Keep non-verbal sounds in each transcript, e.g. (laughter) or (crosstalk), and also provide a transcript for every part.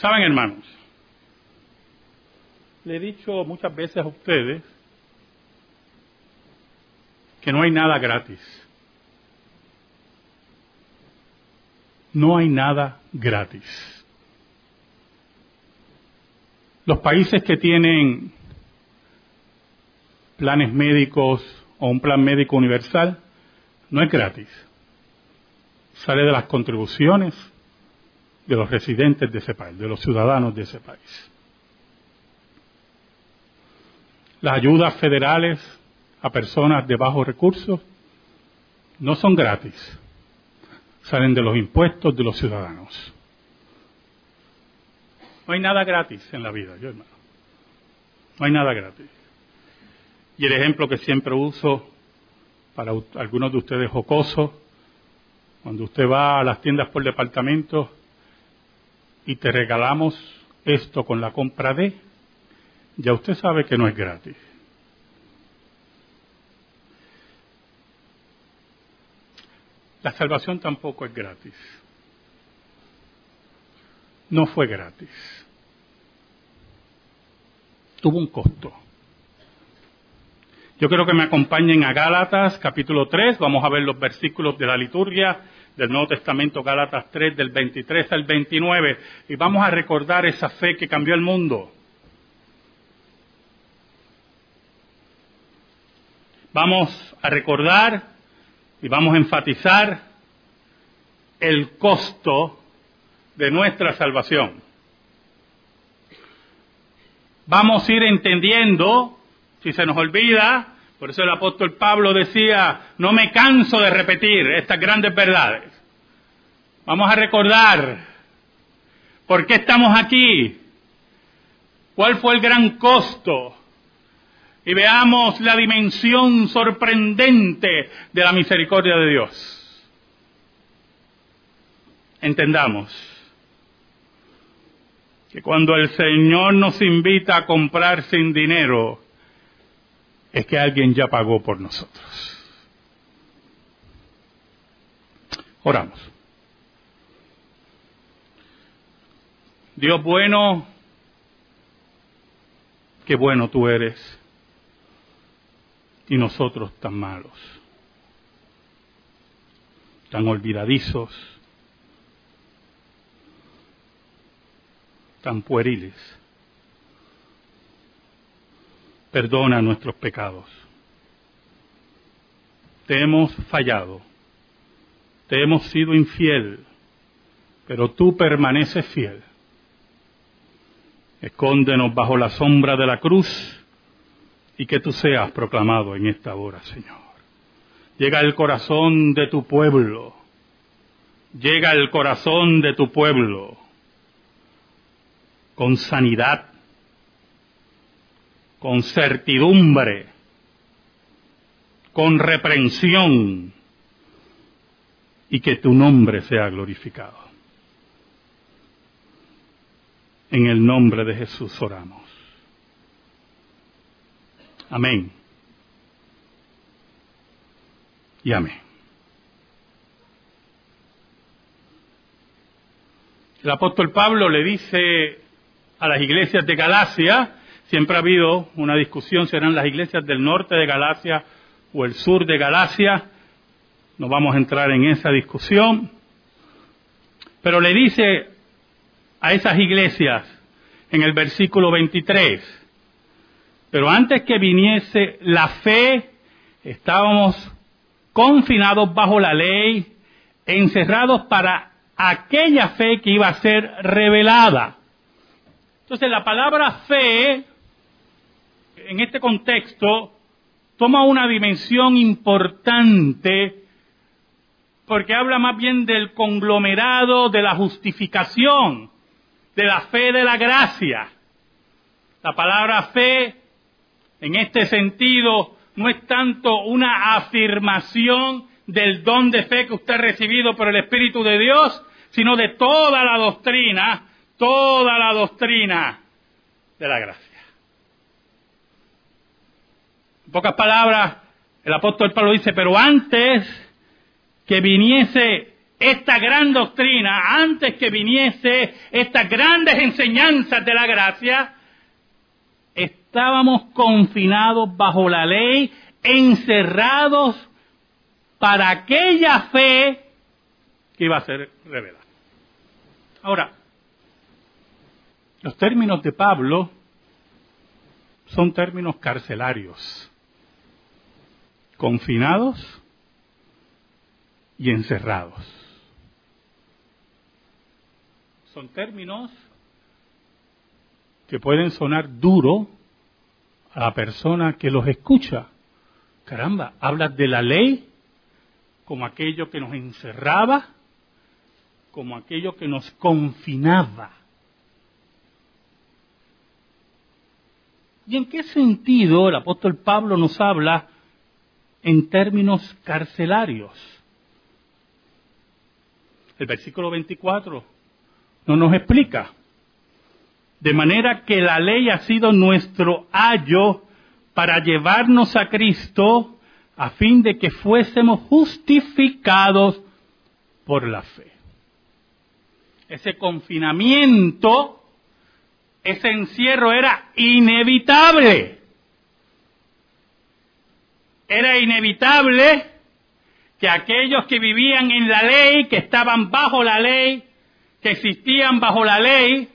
Saben, hermanos, le he dicho muchas veces a ustedes que no hay nada gratis. No hay nada gratis. Los países que tienen planes médicos o un plan médico universal no es gratis. Sale de las contribuciones de los residentes de ese país, de los ciudadanos de ese país. Las ayudas federales a personas de bajos recursos no son gratis, salen de los impuestos de los ciudadanos. No hay nada gratis en la vida, yo hermano. No hay nada gratis. Y el ejemplo que siempre uso para algunos de ustedes jocoso, cuando usted va a las tiendas por departamento y te regalamos esto con la compra de, ya usted sabe que no es gratis. La salvación tampoco es gratis. No fue gratis. Tuvo un costo. Yo quiero que me acompañen a Gálatas capítulo 3, vamos a ver los versículos de la liturgia del Nuevo Testamento, Gálatas 3 del 23 al 29, y vamos a recordar esa fe que cambió el mundo. Vamos a recordar y vamos a enfatizar el costo de nuestra salvación. Vamos a ir entendiendo si se nos olvida, por eso el apóstol Pablo decía, no me canso de repetir estas grandes verdades. Vamos a recordar por qué estamos aquí, cuál fue el gran costo y veamos la dimensión sorprendente de la misericordia de Dios. Entendamos que cuando el Señor nos invita a comprar sin dinero, es que alguien ya pagó por nosotros. Oramos. Dios bueno, qué bueno tú eres, y nosotros tan malos, tan olvidadizos, tan pueriles perdona nuestros pecados. Te hemos fallado, te hemos sido infiel, pero tú permaneces fiel. Escóndenos bajo la sombra de la cruz y que tú seas proclamado en esta hora, Señor. Llega el corazón de tu pueblo, llega el corazón de tu pueblo con sanidad con certidumbre, con reprensión, y que tu nombre sea glorificado. En el nombre de Jesús oramos. Amén. Y amén. El apóstol Pablo le dice a las iglesias de Galacia, Siempre ha habido una discusión si eran las iglesias del norte de Galacia o el sur de Galacia. No vamos a entrar en esa discusión. Pero le dice a esas iglesias en el versículo 23, pero antes que viniese la fe, estábamos confinados bajo la ley, encerrados para aquella fe que iba a ser revelada. Entonces la palabra fe en este contexto toma una dimensión importante porque habla más bien del conglomerado de la justificación, de la fe de la gracia. La palabra fe, en este sentido, no es tanto una afirmación del don de fe que usted ha recibido por el Espíritu de Dios, sino de toda la doctrina, toda la doctrina de la gracia. En pocas palabras, el apóstol Pablo dice, pero antes que viniese esta gran doctrina, antes que viniese estas grandes enseñanzas de la gracia, estábamos confinados bajo la ley, encerrados para aquella fe que iba a ser revelada. Ahora, los términos de Pablo son términos carcelarios, confinados y encerrados. Son términos que pueden sonar duro a la persona que los escucha. Caramba, hablas de la ley como aquello que nos encerraba, como aquello que nos confinaba. ¿Y en qué sentido el apóstol Pablo nos habla en términos carcelarios? El versículo 24 no nos explica. De manera que la ley ha sido nuestro ayo para llevarnos a Cristo a fin de que fuésemos justificados por la fe. Ese confinamiento, ese encierro era inevitable. Era inevitable que aquellos que vivían en la ley, que estaban bajo la ley, que existían bajo la ley,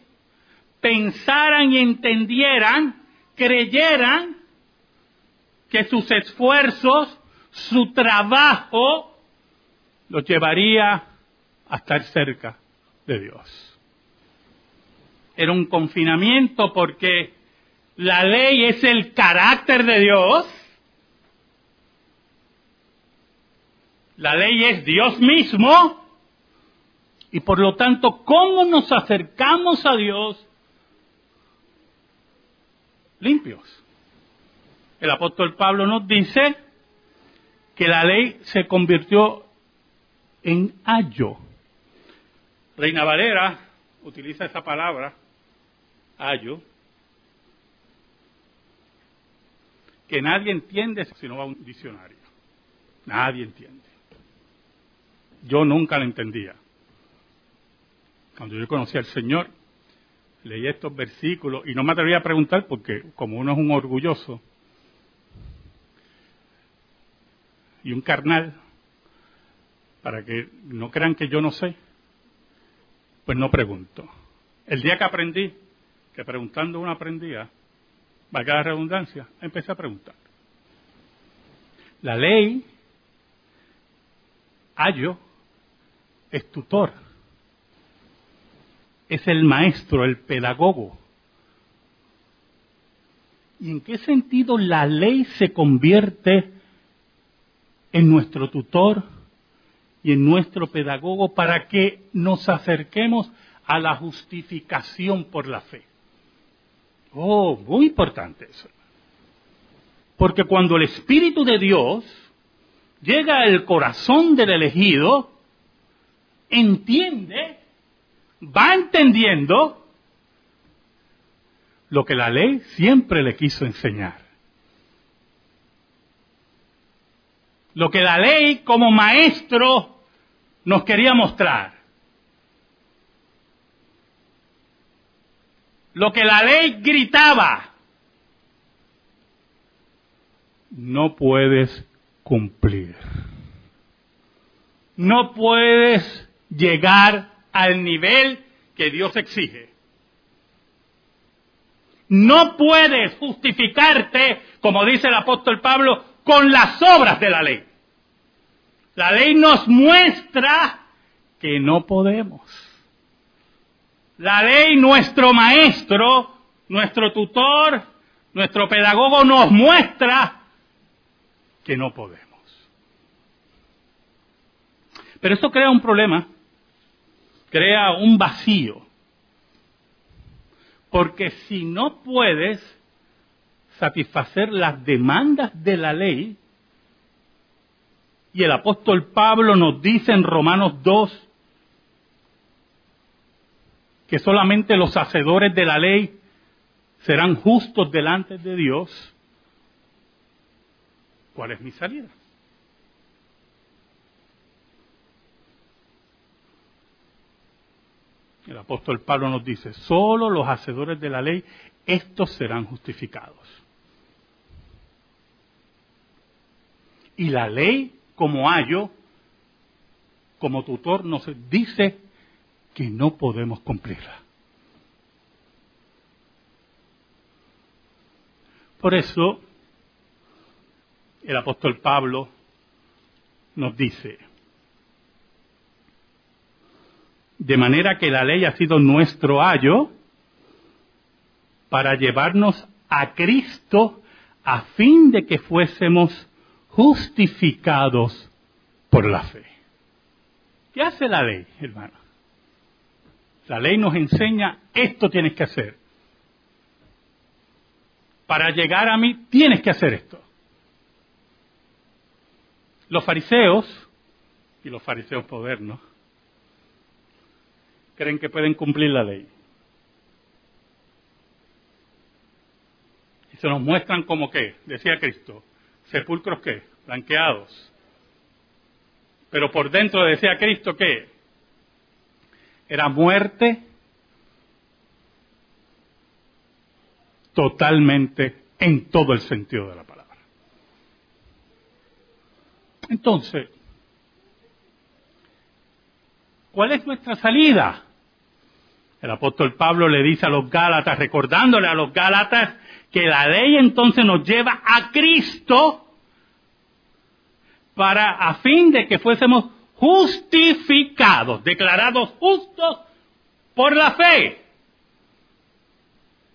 pensaran y entendieran, creyeran que sus esfuerzos, su trabajo, los llevaría a estar cerca de Dios. Era un confinamiento porque la ley es el carácter de Dios. La ley es Dios mismo. Y por lo tanto, ¿cómo nos acercamos a Dios limpios? El apóstol Pablo nos dice que la ley se convirtió en ayo. Reina Valera utiliza esa palabra, ayo, que nadie entiende si no va a un diccionario. Nadie entiende. Yo nunca la entendía. Cuando yo conocí al Señor, leí estos versículos y no me atrevía a preguntar porque como uno es un orgulloso, y un carnal, para que no crean que yo no sé, pues no pregunto. El día que aprendí, que preguntando uno aprendía, valga la redundancia, empecé a preguntar. La ley, ayo, es tutor, es el maestro, el pedagogo. ¿Y en qué sentido la ley se convierte en nuestro tutor y en nuestro pedagogo para que nos acerquemos a la justificación por la fe. Oh, muy importante eso. Porque cuando el Espíritu de Dios llega al corazón del elegido, entiende, va entendiendo lo que la ley siempre le quiso enseñar. lo que la ley como maestro nos quería mostrar. Lo que la ley gritaba, no puedes cumplir. No puedes llegar al nivel que Dios exige. No puedes justificarte, como dice el apóstol Pablo, con las obras de la ley. La ley nos muestra que no podemos. La ley, nuestro maestro, nuestro tutor, nuestro pedagogo nos muestra que no podemos. Pero esto crea un problema, crea un vacío. Porque si no puedes satisfacer las demandas de la ley, y el apóstol Pablo nos dice en Romanos 2 que solamente los hacedores de la ley serán justos delante de Dios. ¿Cuál es mi salida? El apóstol Pablo nos dice, solo los hacedores de la ley, estos serán justificados. Y la ley, como ayo, como tutor, nos dice que no podemos cumplirla. Por eso, el apóstol Pablo nos dice, de manera que la ley ha sido nuestro ayo para llevarnos a Cristo a fin de que fuésemos justificados por la fe. ¿Qué hace la ley, hermano? La ley nos enseña, esto tienes que hacer. Para llegar a mí, tienes que hacer esto. Los fariseos, y los fariseos modernos, creen que pueden cumplir la ley. Y se nos muestran como que, decía Cristo, sepulcros que, blanqueados. Pero por dentro decía Cristo que era muerte totalmente en todo el sentido de la palabra. Entonces, ¿cuál es nuestra salida? El apóstol Pablo le dice a los Gálatas, recordándole a los Gálatas que la ley entonces nos lleva a Cristo para a fin de que fuésemos justificados, declarados justos por la fe,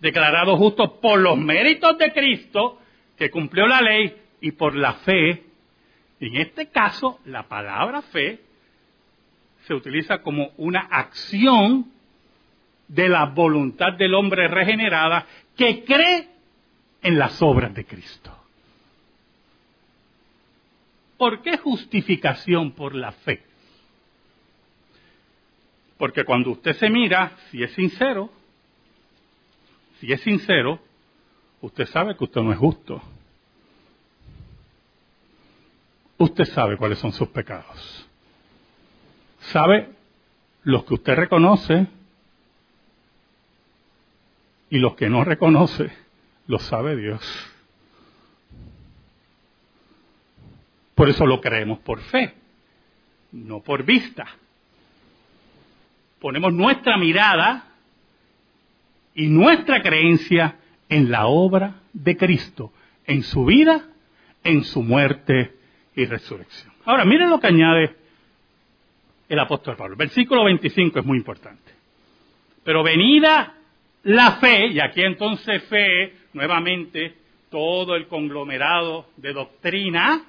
declarados justos por los méritos de Cristo que cumplió la ley y por la fe. En este caso, la palabra fe se utiliza como una acción de la voluntad del hombre regenerada que cree en las obras de Cristo. ¿Por qué justificación por la fe? Porque cuando usted se mira, si es sincero, si es sincero, usted sabe que usted no es justo. Usted sabe cuáles son sus pecados. Sabe los que usted reconoce y los que no reconoce, lo sabe Dios. Por eso lo creemos por fe, no por vista. Ponemos nuestra mirada y nuestra creencia en la obra de Cristo, en su vida, en su muerte y resurrección. Ahora, miren lo que añade el apóstol Pablo. Versículo 25 es muy importante. Pero venida la fe, y aquí entonces fe, nuevamente, todo el conglomerado de doctrina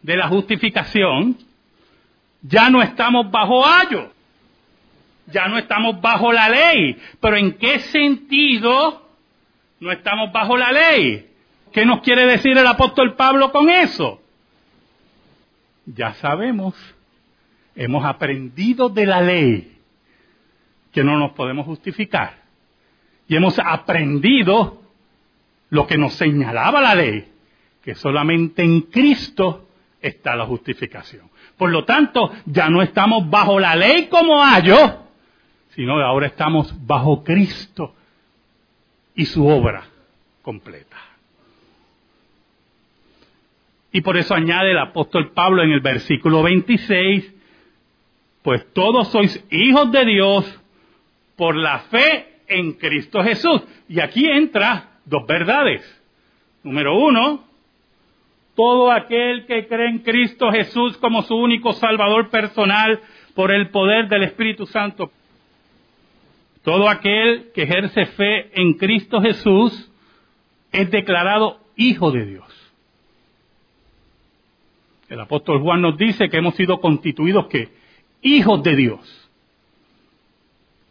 de la justificación, ya no estamos bajo ayo, ya no estamos bajo la ley. Pero ¿en qué sentido no estamos bajo la ley? ¿Qué nos quiere decir el apóstol Pablo con eso? Ya sabemos, hemos aprendido de la ley que no nos podemos justificar y hemos aprendido lo que nos señalaba la ley, que solamente en Cristo está la justificación. Por lo tanto, ya no estamos bajo la ley como ayo, sino ahora estamos bajo Cristo y su obra completa. Y por eso añade el apóstol Pablo en el versículo 26, pues todos sois hijos de Dios por la fe en Cristo Jesús. Y aquí entra dos verdades. Número uno, todo aquel que cree en Cristo Jesús como su único Salvador personal por el poder del Espíritu Santo. Todo aquel que ejerce fe en Cristo Jesús es declarado hijo de Dios. El apóstol Juan nos dice que hemos sido constituidos que hijos de Dios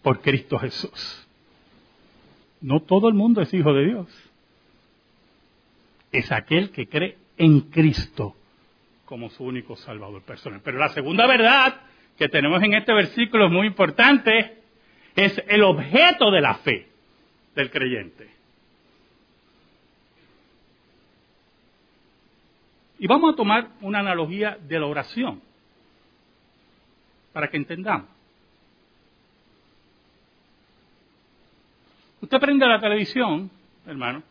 por Cristo Jesús. No todo el mundo es hijo de Dios. Es aquel que cree en Cristo como su único Salvador personal. Pero la segunda verdad que tenemos en este versículo es muy importante, es el objeto de la fe del creyente. Y vamos a tomar una analogía de la oración para que entendamos. Usted prende la televisión, hermano,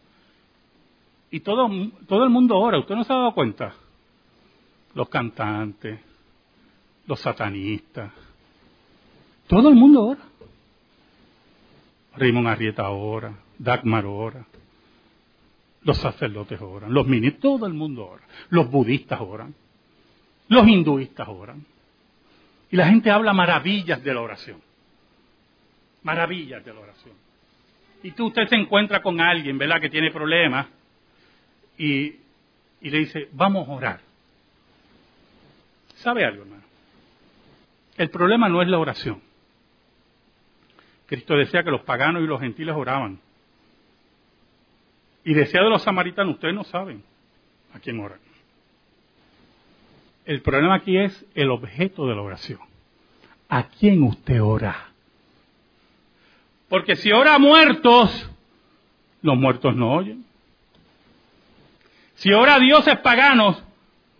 y todo, todo el mundo ora. ¿Usted no se ha dado cuenta? Los cantantes, los satanistas, todo el mundo ora. Raymond Arrieta ora, Dagmar ora, los sacerdotes oran, los ministros, todo el mundo ora, los budistas oran, los hinduistas oran. Y la gente habla maravillas de la oración. Maravillas de la oración. Y tú usted se encuentra con alguien, ¿verdad?, que tiene problemas y, le dice, vamos a orar. ¿Sabe algo, hermano? El problema no es la oración. Cristo decía que los paganos y los gentiles oraban. Y decía de los samaritanos, ustedes no saben a quién oran. El problema aquí es el objeto de la oración. ¿A quién usted ora? Porque si ora a muertos, los muertos no oyen. Si ora a dioses paganos,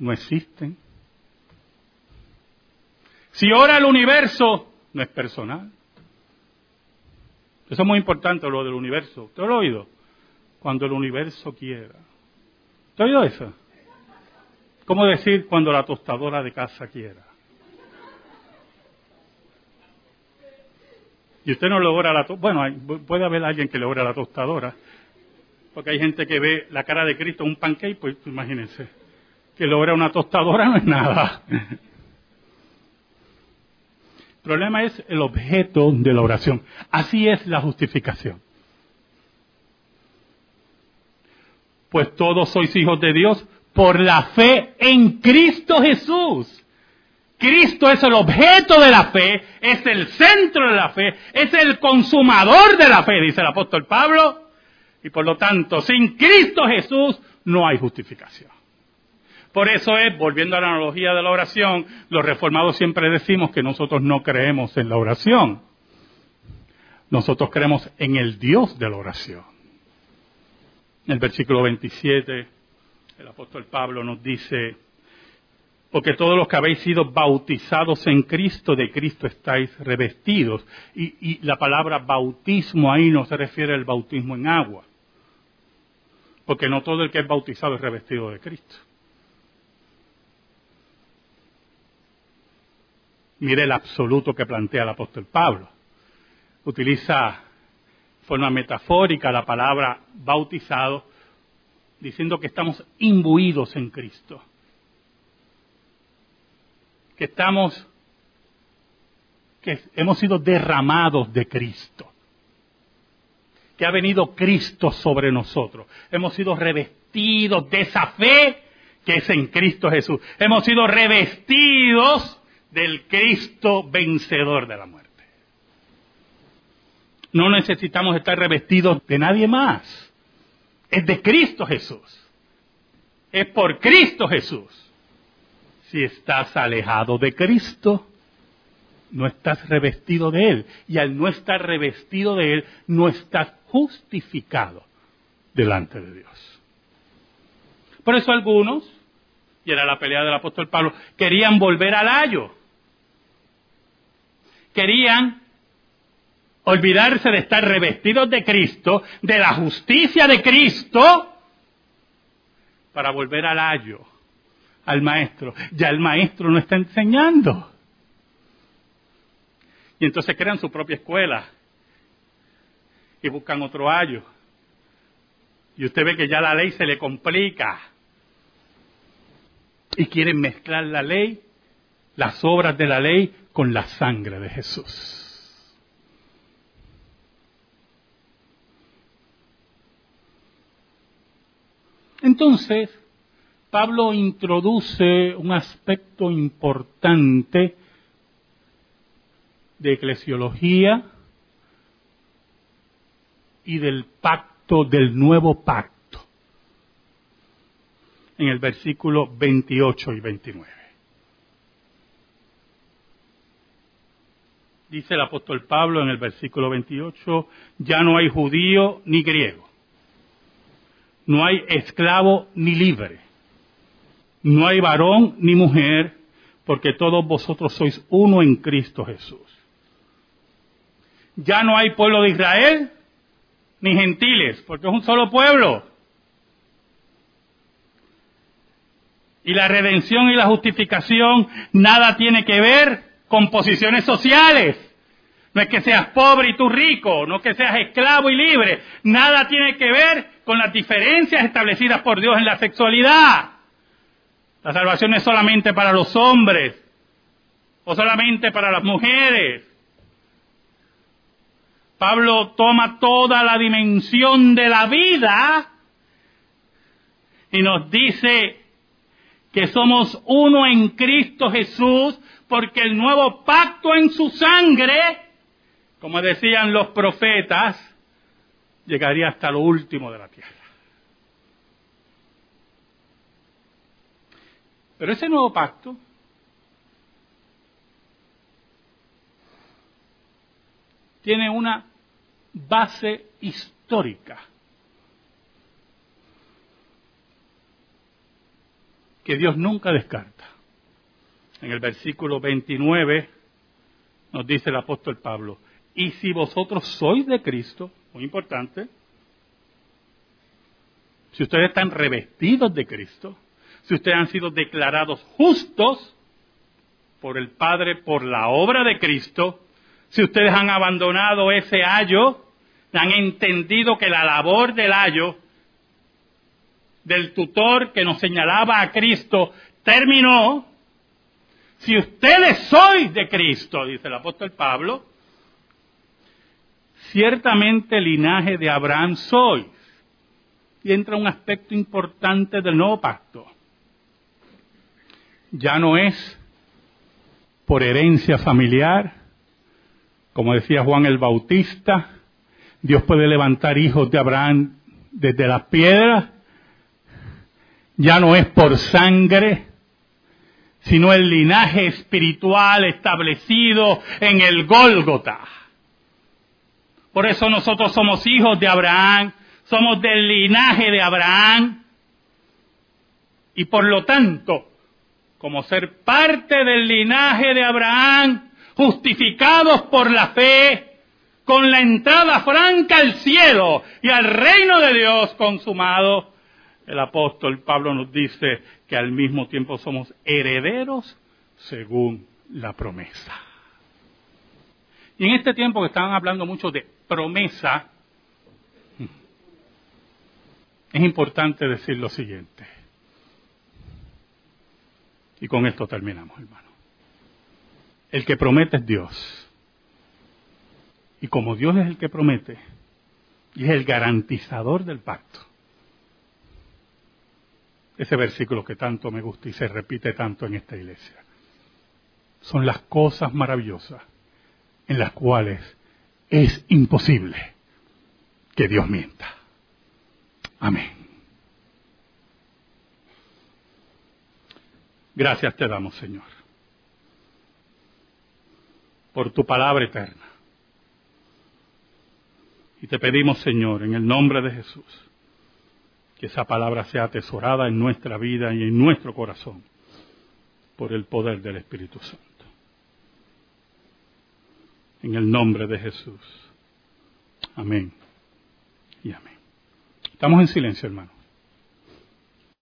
no existen. Si ora al universo, no es personal. Eso es muy importante, lo del universo. ¿Usted lo oído? Cuando el universo quiera. ¿Usted ha oído eso? ¿Cómo decir cuando la tostadora de casa quiera? Y usted no logra la Bueno, puede haber alguien que logra la tostadora, porque hay gente que ve la cara de Cristo en un pancake, pues imagínense, que logra una tostadora no es nada. El (laughs) problema es el objeto de la oración. Así es la justificación. Pues todos sois hijos de Dios por la fe en Cristo Jesús. Cristo es el objeto de la fe, es el centro de la fe, es el consumador de la fe, dice el apóstol Pablo. Y por lo tanto, sin Cristo Jesús no hay justificación. Por eso es, volviendo a la analogía de la oración, los reformados siempre decimos que nosotros no creemos en la oración. Nosotros creemos en el Dios de la oración. En el versículo 27, el apóstol Pablo nos dice, porque todos los que habéis sido bautizados en Cristo, de Cristo estáis revestidos. Y, la palabra bautismo ahí no se refiere al bautismo en agua, porque no todo el que es bautizado es revestido de Cristo. Mire el absoluto que plantea el apóstol Pablo. Utiliza de forma metafórica la palabra bautizado, diciendo que estamos imbuidos en Cristo. Que estamos, que hemos sido derramados de Cristo. Que ha venido Cristo sobre nosotros. Hemos sido revestidos de esa fe que es en Cristo Jesús. Hemos sido revestidos del Cristo vencedor de la muerte. No necesitamos estar revestidos de nadie más. Es de Cristo Jesús. Es por Cristo Jesús. Si estás alejado de Cristo, no estás revestido de Él. Y al no estar revestido de Él, no estás justificado delante de Dios. Por eso algunos, y era la pelea del apóstol Pablo, querían volver al ayo querían olvidarse de estar revestidos de Cristo, de la justicia de Cristo, para volver al ayo, al maestro. Ya el maestro no está enseñando. Y entonces crean su propia escuela y buscan otro ayo. Y usted ve que ya la ley se le complica. Y quieren mezclar la ley, las obras de la ley, con la sangre de Jesús. Entonces, Pablo introduce un aspecto importante de eclesiología y del pacto, del nuevo pacto, en el versículo 28 y 29. dice el apóstol Pablo en el versículo 28, ya no hay judío ni griego, no hay esclavo ni libre, no hay varón ni mujer, porque todos vosotros sois uno en Cristo Jesús. Ya no hay pueblo de Israel ni gentiles, porque es un solo pueblo. Y la redención y la justificación nada tiene que ver con posiciones sociales. No es que seas pobre y tú rico, no es que seas esclavo y libre. Nada tiene que ver con las diferencias establecidas por Dios en la sexualidad. La salvación es solamente para los hombres o solamente para las mujeres. Pablo toma toda la dimensión de la vida y nos dice que somos uno en Cristo Jesús porque el nuevo pacto en su sangre, como decían los profetas, llegaría hasta lo último de la tierra. Pero ese nuevo pacto tiene una base histórica que Dios nunca descarta. En el versículo 29 nos dice el apóstol Pablo, y si vosotros sois de Cristo, muy importante, si ustedes están revestidos de Cristo, si ustedes han sido declarados justos por el Padre, por la obra de Cristo, si ustedes han abandonado ese ayo, han entendido que la labor del ayo, del tutor que nos señalaba a Cristo, terminó, si ustedes sois de Cristo, dice el apóstol Pablo, ciertamente linaje de Abraham sois. Y entra un aspecto importante del nuevo pacto. Ya no es por herencia familiar, como decía Juan el Bautista, Dios puede levantar hijos de Abraham desde las piedras. Ya no es por sangre, sino el linaje espiritual establecido en el Gólgota. Por eso nosotros somos hijos de Abraham, somos del linaje de Abraham. Y por lo tanto, como ser parte del linaje de Abraham, justificados por la fe, con la entrada franca al cielo y al reino de Dios consumado, el apóstol Pablo nos dice que al mismo tiempo somos herederos según la promesa. Y en este tiempo que estaban hablando mucho de promesa, es importante decir lo siguiente. Y con esto terminamos, hermano. El que promete es Dios. Y como Dios es el que promete, y es el garantizador del pacto, ese versículo que tanto me gusta y se repite tanto en esta iglesia, son las cosas maravillosas en las cuales es imposible que Dios mienta. Amén. Gracias te damos, Señor, por tu palabra eterna. Y te pedimos, Señor, en el nombre de Jesús, que esa palabra sea atesorada en nuestra vida y en nuestro corazón por el poder del Espíritu Santo. En el nombre de Jesús. Amén y amén. Estamos en silencio, hermano.